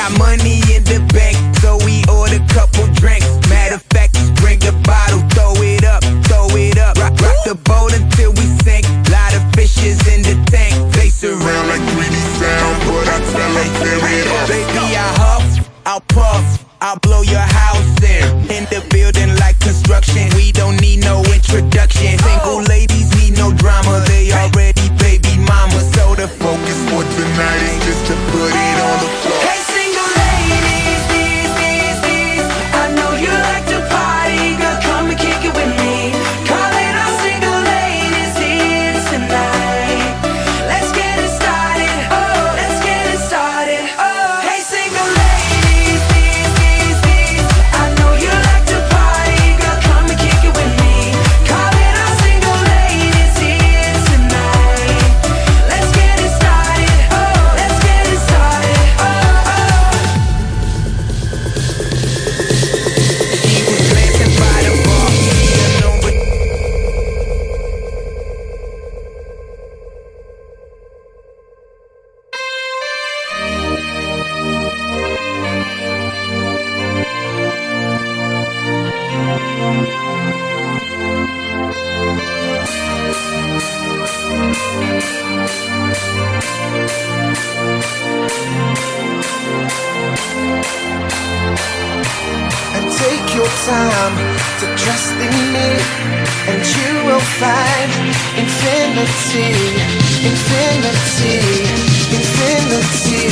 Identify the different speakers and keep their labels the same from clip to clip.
Speaker 1: got money in the bank, so we order couple drinks. Matter of fact, bring the bottle, throw it up, throw it up. Rock, rock the boat until we sink. Lot of fishes in the tank. They surround like 3D sound, but I tell them clear it up. Baby, I huff, I'll puff, I'll blow your
Speaker 2: and
Speaker 3: take your time to trust in me, and you will find infinity, infinity, infinity,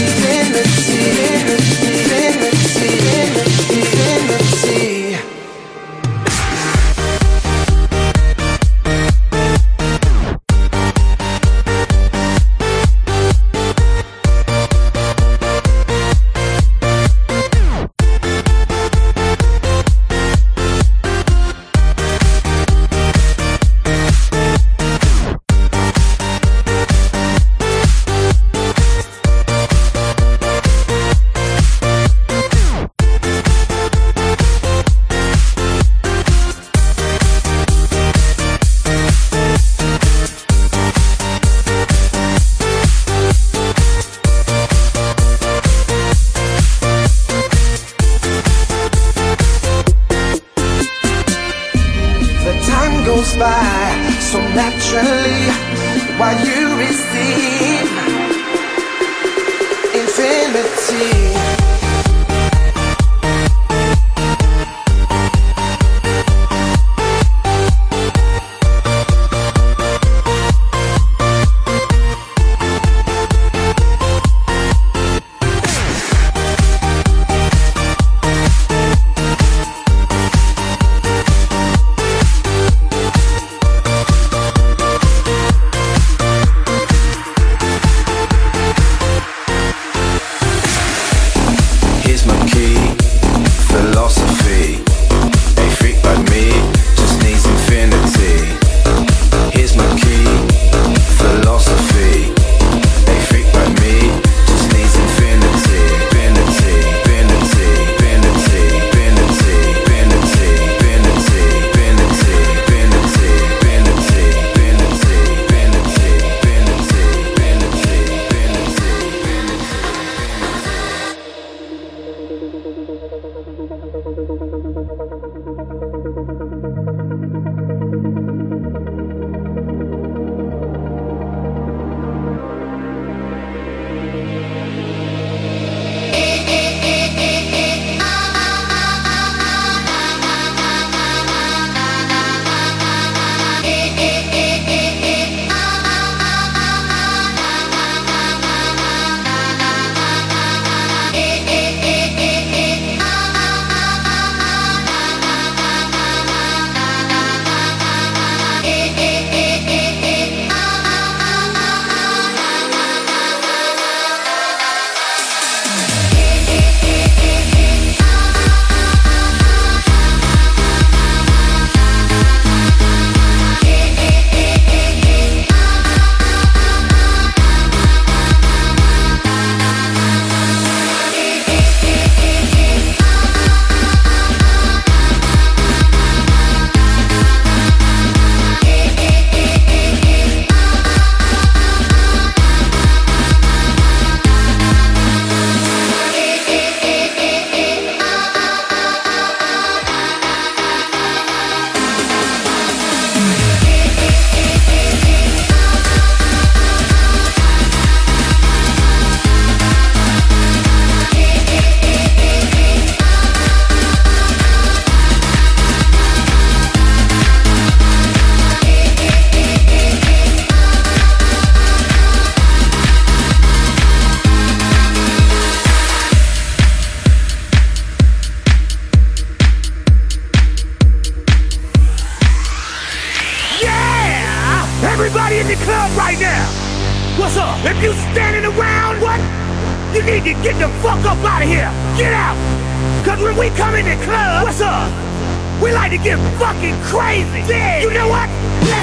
Speaker 3: infinity, infinity,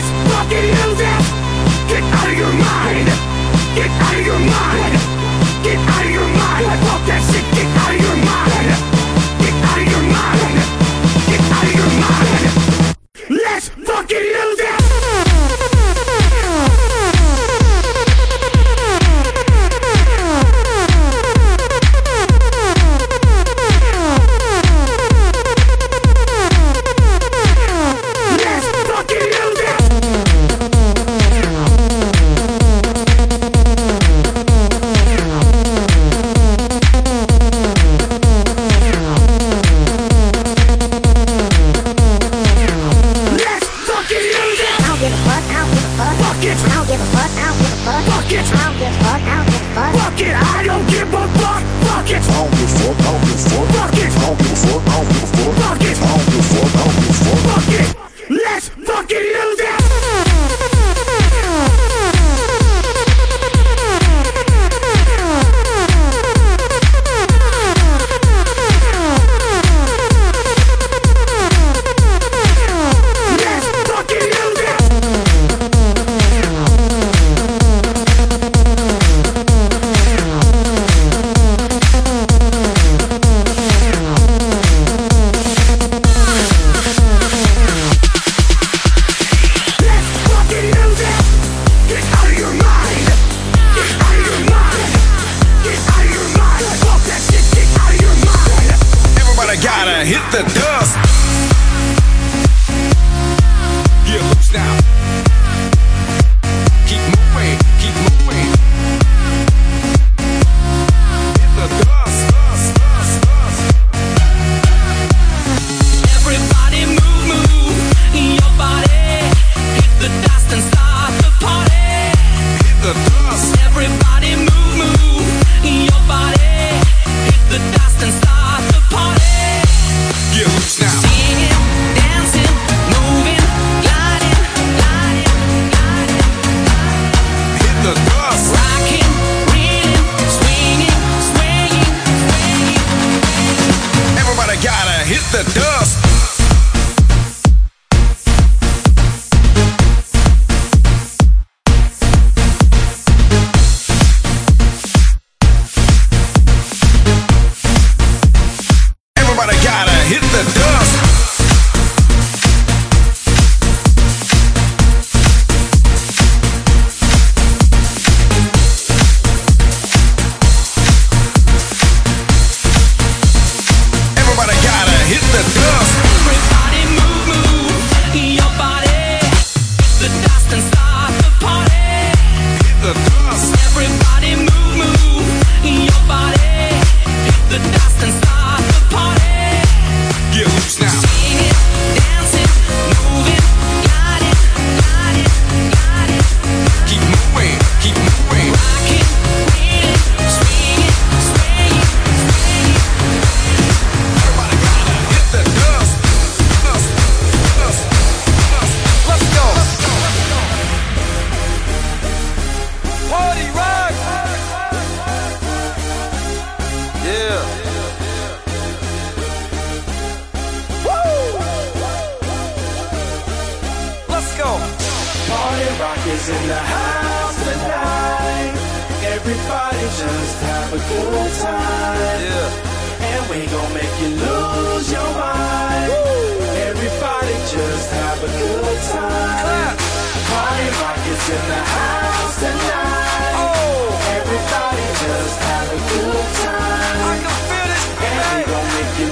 Speaker 4: this, fucking use Get out of your mind. Get out of your mind.
Speaker 5: I don't give a fuck. Fuck
Speaker 4: it.
Speaker 5: I don't give a fuck, I don't give a fuck.
Speaker 4: Fuck it,
Speaker 5: I don't give a fuck. Fuck
Speaker 4: it. I don't give a fuck,
Speaker 6: I don't give a fuck. Fuck
Speaker 4: it.
Speaker 6: I don't give a fuck, I don't give a fuck.
Speaker 7: is in the house tonight. Everybody just have a good time.
Speaker 8: Yeah.
Speaker 7: And we gon' make you lose your mind. Woo. Everybody just have a good time. Clap. Party rock is in the house tonight.
Speaker 8: Oh.
Speaker 7: Everybody just have a good time.
Speaker 8: I can feel it.
Speaker 7: And we gon' make you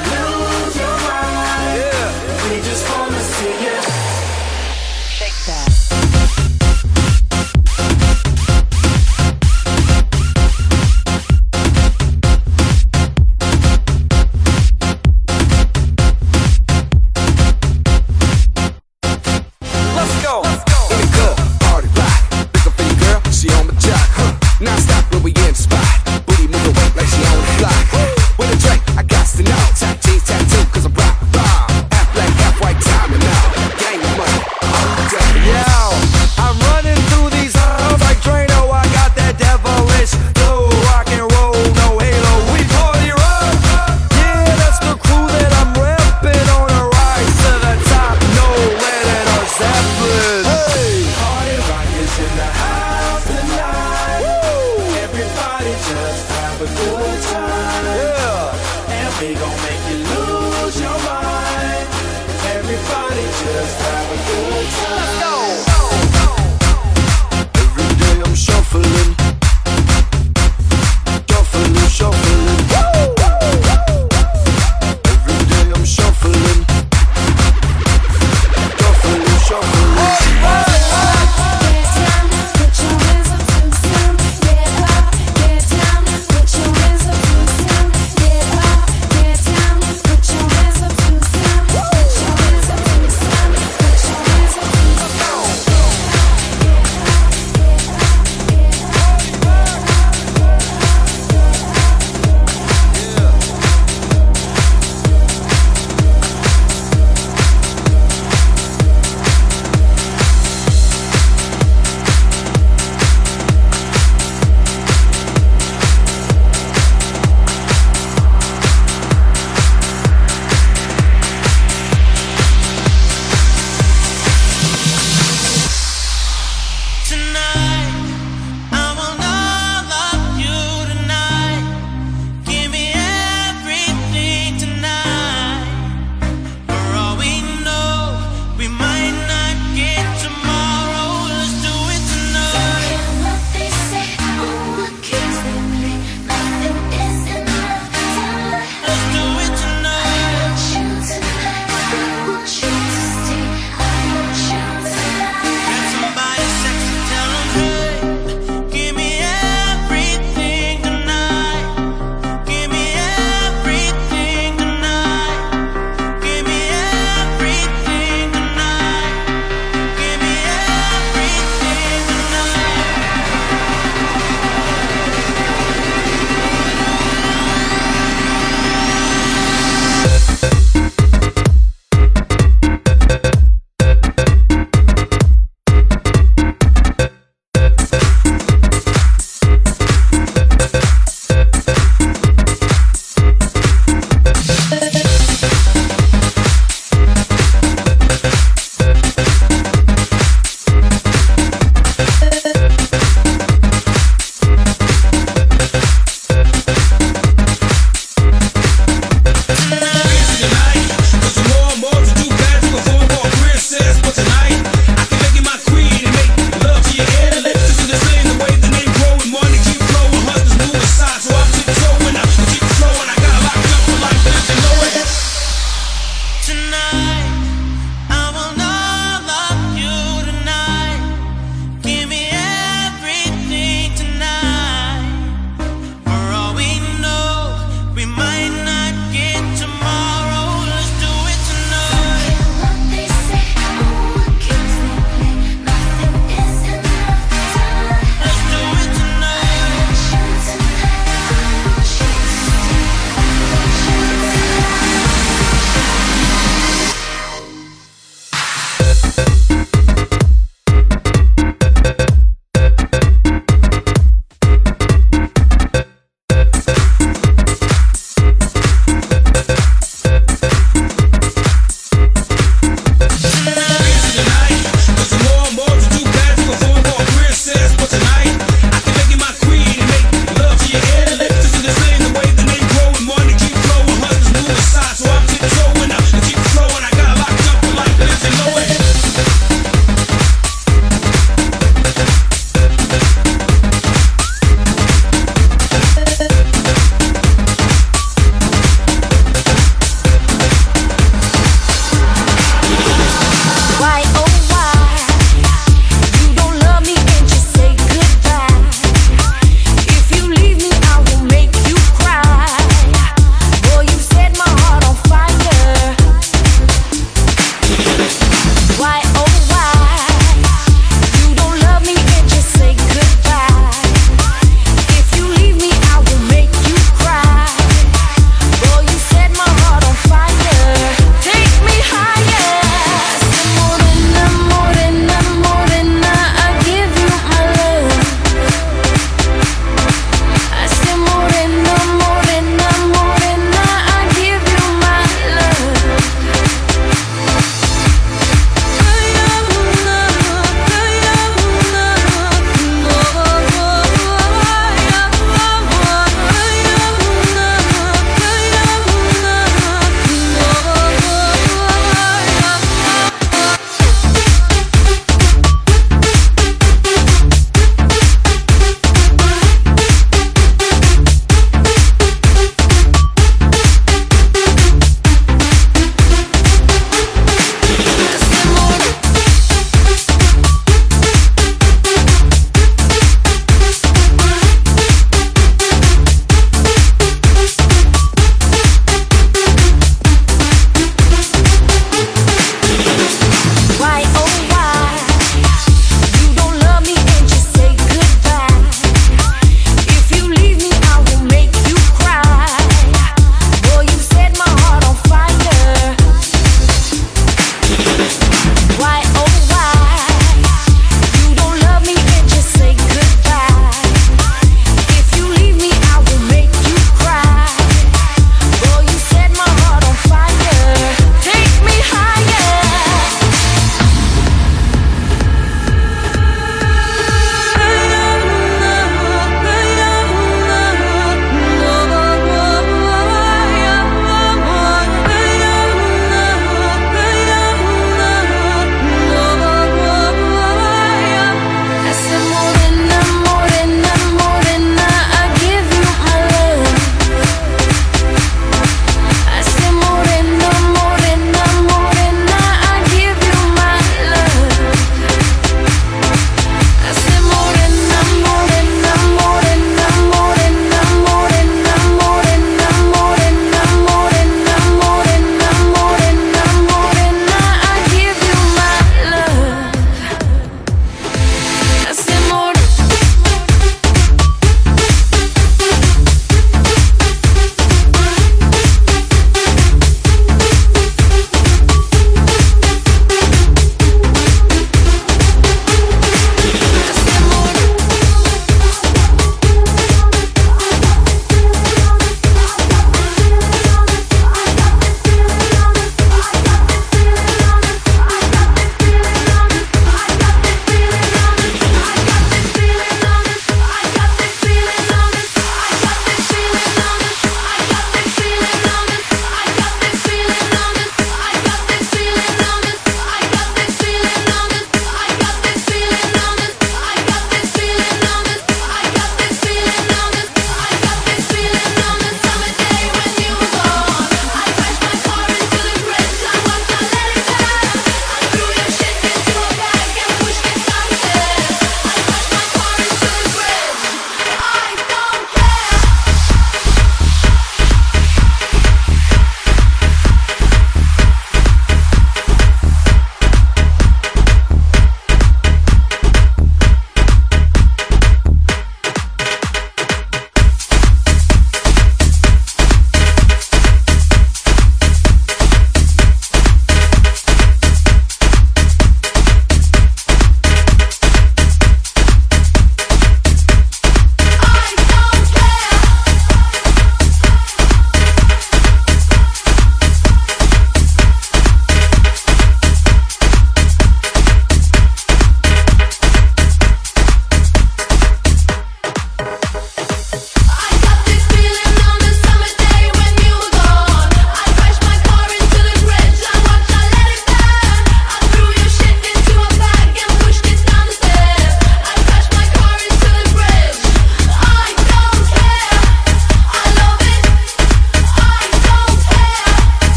Speaker 7: Everybody just have a good time.